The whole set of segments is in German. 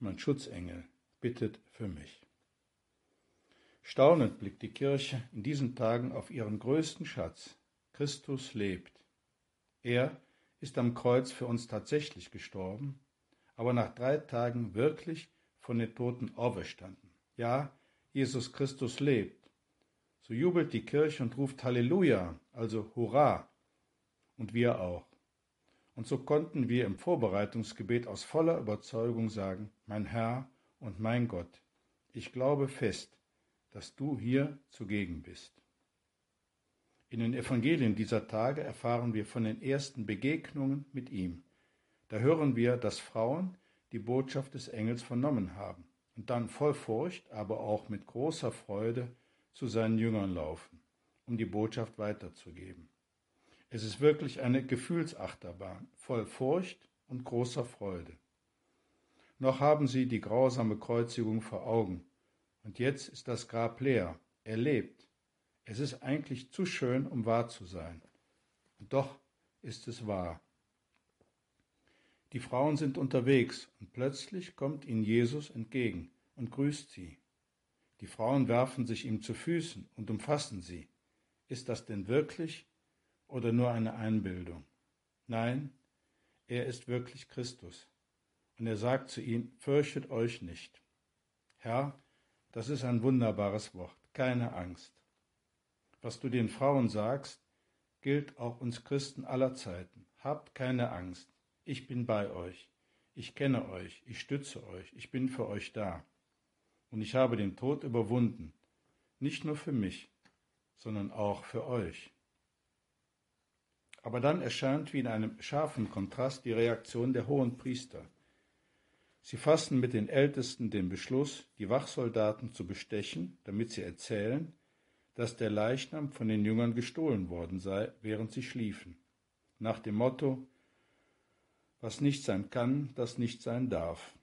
mein Schutzengel, bittet für mich. Staunend blickt die Kirche in diesen Tagen auf ihren größten Schatz. Christus lebt. Er ist am Kreuz für uns tatsächlich gestorben, aber nach drei Tagen wirklich von den Toten auferstanden. Ja, Jesus Christus lebt. So jubelt die Kirche und ruft Halleluja, also Hurra, und wir auch. Und so konnten wir im Vorbereitungsgebet aus voller Überzeugung sagen, mein Herr und mein Gott, ich glaube fest, dass du hier zugegen bist. In den Evangelien dieser Tage erfahren wir von den ersten Begegnungen mit ihm. Da hören wir, dass Frauen die Botschaft des Engels vernommen haben und dann voll Furcht, aber auch mit großer Freude zu seinen Jüngern laufen, um die Botschaft weiterzugeben. Es ist wirklich eine Gefühlsachterbahn, voll Furcht und großer Freude. Noch haben sie die grausame Kreuzigung vor Augen, und jetzt ist das Grab leer, er lebt. Es ist eigentlich zu schön, um wahr zu sein. Und doch ist es wahr. Die Frauen sind unterwegs und plötzlich kommt ihnen Jesus entgegen und grüßt sie. Die Frauen werfen sich ihm zu Füßen und umfassen sie. Ist das denn wirklich oder nur eine Einbildung? Nein, er ist wirklich Christus. Und er sagt zu ihnen, fürchtet euch nicht. Herr, das ist ein wunderbares Wort, keine Angst. Was du den Frauen sagst, gilt auch uns Christen aller Zeiten. Habt keine Angst. Ich bin bei euch. Ich kenne euch. Ich stütze euch. Ich bin für euch da. Und ich habe den Tod überwunden. Nicht nur für mich, sondern auch für euch. Aber dann erscheint wie in einem scharfen Kontrast die Reaktion der hohen Priester. Sie fassen mit den Ältesten den Beschluss, die Wachsoldaten zu bestechen, damit sie erzählen, dass der Leichnam von den Jüngern gestohlen worden sei, während sie schliefen. Nach dem Motto, was nicht sein kann, das nicht sein darf.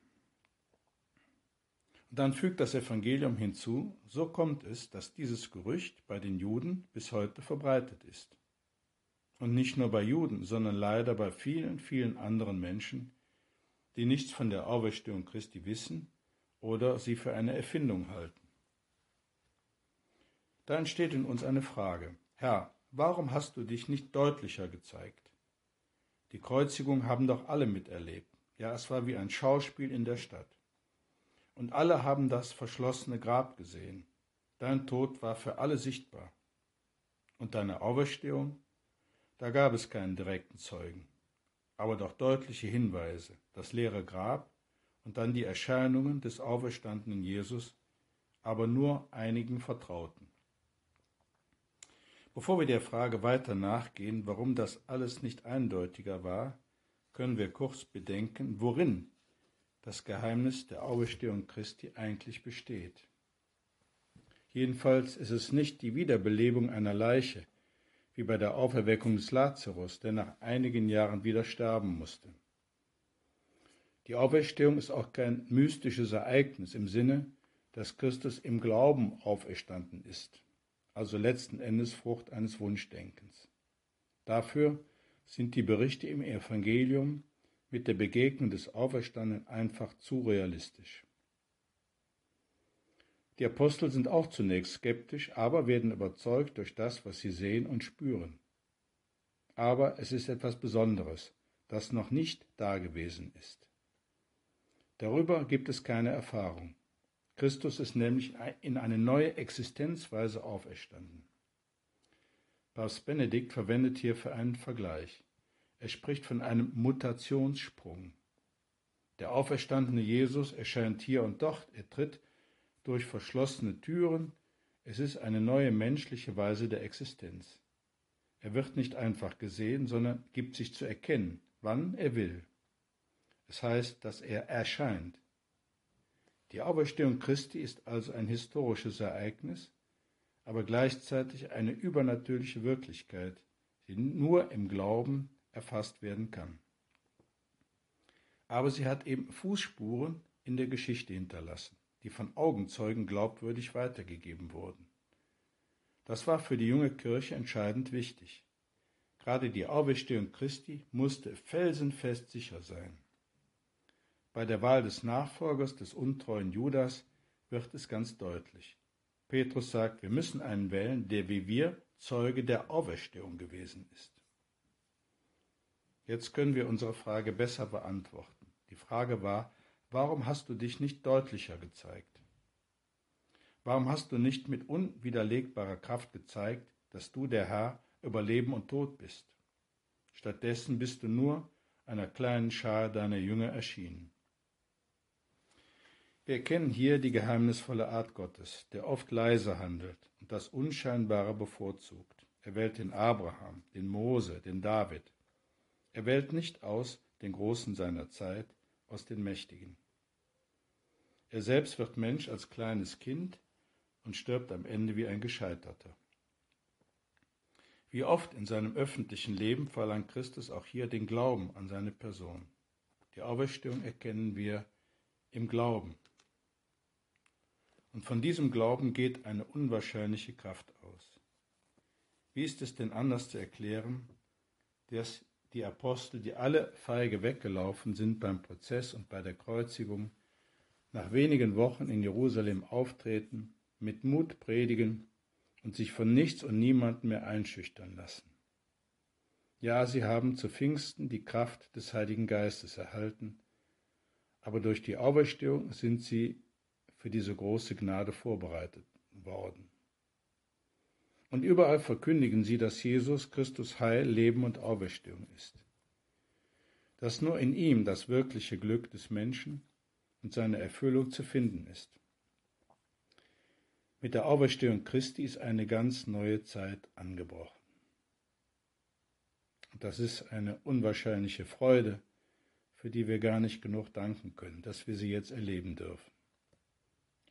Und dann fügt das Evangelium hinzu, so kommt es, dass dieses Gerücht bei den Juden bis heute verbreitet ist. Und nicht nur bei Juden, sondern leider bei vielen, vielen anderen Menschen, die nichts von der Auferstehung Christi wissen oder sie für eine Erfindung halten. Da entsteht in uns eine Frage. Herr, warum hast du dich nicht deutlicher gezeigt? Die Kreuzigung haben doch alle miterlebt. Ja, es war wie ein Schauspiel in der Stadt. Und alle haben das verschlossene Grab gesehen. Dein Tod war für alle sichtbar. Und deine Auferstehung? Da gab es keinen direkten Zeugen, aber doch deutliche Hinweise, das leere Grab und dann die Erscheinungen des auferstandenen Jesus, aber nur einigen Vertrauten. Bevor wir der Frage weiter nachgehen, warum das alles nicht eindeutiger war, können wir kurz bedenken, worin das Geheimnis der Auferstehung Christi eigentlich besteht. Jedenfalls ist es nicht die Wiederbelebung einer Leiche, wie bei der Auferweckung des Lazarus, der nach einigen Jahren wieder sterben musste. Die Auferstehung ist auch kein mystisches Ereignis im Sinne, dass Christus im Glauben auferstanden ist also letzten Endes Frucht eines Wunschdenkens. Dafür sind die Berichte im Evangelium mit der Begegnung des Auferstandenen einfach zu realistisch. Die Apostel sind auch zunächst skeptisch, aber werden überzeugt durch das, was sie sehen und spüren. Aber es ist etwas Besonderes, das noch nicht dagewesen ist. Darüber gibt es keine Erfahrung. Christus ist nämlich in eine neue Existenzweise auferstanden. Papst Benedikt verwendet hierfür einen Vergleich. Er spricht von einem Mutationssprung. Der auferstandene Jesus erscheint hier und dort, er tritt durch verschlossene Türen, es ist eine neue menschliche Weise der Existenz. Er wird nicht einfach gesehen, sondern gibt sich zu erkennen, wann er will. Es heißt, dass er erscheint. Die Auferstehung Christi ist also ein historisches Ereignis, aber gleichzeitig eine übernatürliche Wirklichkeit, die nur im Glauben erfasst werden kann. Aber sie hat eben Fußspuren in der Geschichte hinterlassen, die von Augenzeugen glaubwürdig weitergegeben wurden. Das war für die junge Kirche entscheidend wichtig. Gerade die Auferstehung Christi musste felsenfest sicher sein. Bei der Wahl des Nachfolgers des untreuen Judas wird es ganz deutlich. Petrus sagt, wir müssen einen wählen, der wie wir Zeuge der Auferstehung gewesen ist. Jetzt können wir unsere Frage besser beantworten. Die Frage war, warum hast du dich nicht deutlicher gezeigt? Warum hast du nicht mit unwiderlegbarer Kraft gezeigt, dass du der Herr über Leben und Tod bist? Stattdessen bist du nur einer kleinen Schar deiner Jünger erschienen. Wir erkennen hier die geheimnisvolle Art Gottes, der oft leise handelt und das Unscheinbare bevorzugt. Er wählt den Abraham, den Mose, den David. Er wählt nicht aus den Großen seiner Zeit, aus den Mächtigen. Er selbst wird Mensch als kleines Kind und stirbt am Ende wie ein Gescheiterter. Wie oft in seinem öffentlichen Leben verlangt Christus auch hier den Glauben an seine Person. Die Auferstehung erkennen wir im Glauben, und von diesem Glauben geht eine unwahrscheinliche Kraft aus. Wie ist es denn anders zu erklären, dass die Apostel, die alle feige weggelaufen sind beim Prozess und bei der Kreuzigung, nach wenigen Wochen in Jerusalem auftreten, mit Mut predigen und sich von nichts und niemandem mehr einschüchtern lassen. Ja, sie haben zu Pfingsten die Kraft des Heiligen Geistes erhalten, aber durch die Auferstehung sind sie für diese große Gnade vorbereitet worden. Und überall verkündigen sie, dass Jesus Christus Heil, Leben und Auferstehung ist. Dass nur in ihm das wirkliche Glück des Menschen und seine Erfüllung zu finden ist. Mit der Auferstehung Christi ist eine ganz neue Zeit angebrochen. Das ist eine unwahrscheinliche Freude, für die wir gar nicht genug danken können, dass wir sie jetzt erleben dürfen.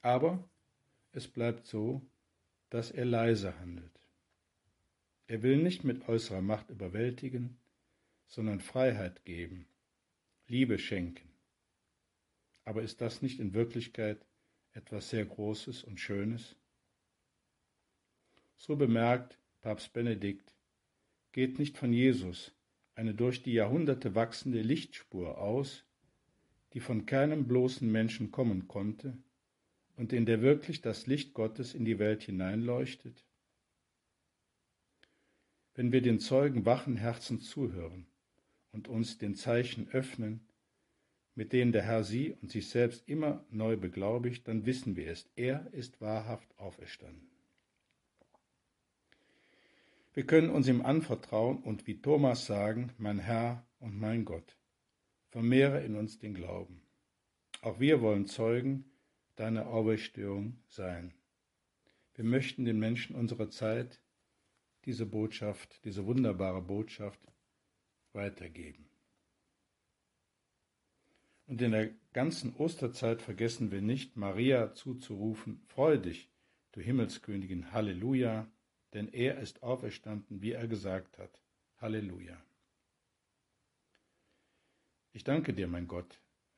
Aber es bleibt so, dass er leise handelt. Er will nicht mit äußerer Macht überwältigen, sondern Freiheit geben, Liebe schenken. Aber ist das nicht in Wirklichkeit etwas sehr Großes und Schönes? So bemerkt Papst Benedikt, geht nicht von Jesus eine durch die Jahrhunderte wachsende Lichtspur aus, die von keinem bloßen Menschen kommen konnte, und in der wirklich das Licht Gottes in die Welt hineinleuchtet? Wenn wir den Zeugen wachen Herzen zuhören und uns den Zeichen öffnen, mit denen der Herr sie und sich selbst immer neu beglaubigt, dann wissen wir es, er ist wahrhaft auferstanden. Wir können uns ihm anvertrauen und wie Thomas sagen, mein Herr und mein Gott, vermehre in uns den Glauben. Auch wir wollen Zeugen, deine Auferstehung sein. Wir möchten den Menschen unserer Zeit diese Botschaft, diese wunderbare Botschaft weitergeben. Und in der ganzen Osterzeit vergessen wir nicht, Maria zuzurufen, Freu dich, du Himmelskönigin, Halleluja, denn er ist auferstanden, wie er gesagt hat. Halleluja. Ich danke dir, mein Gott,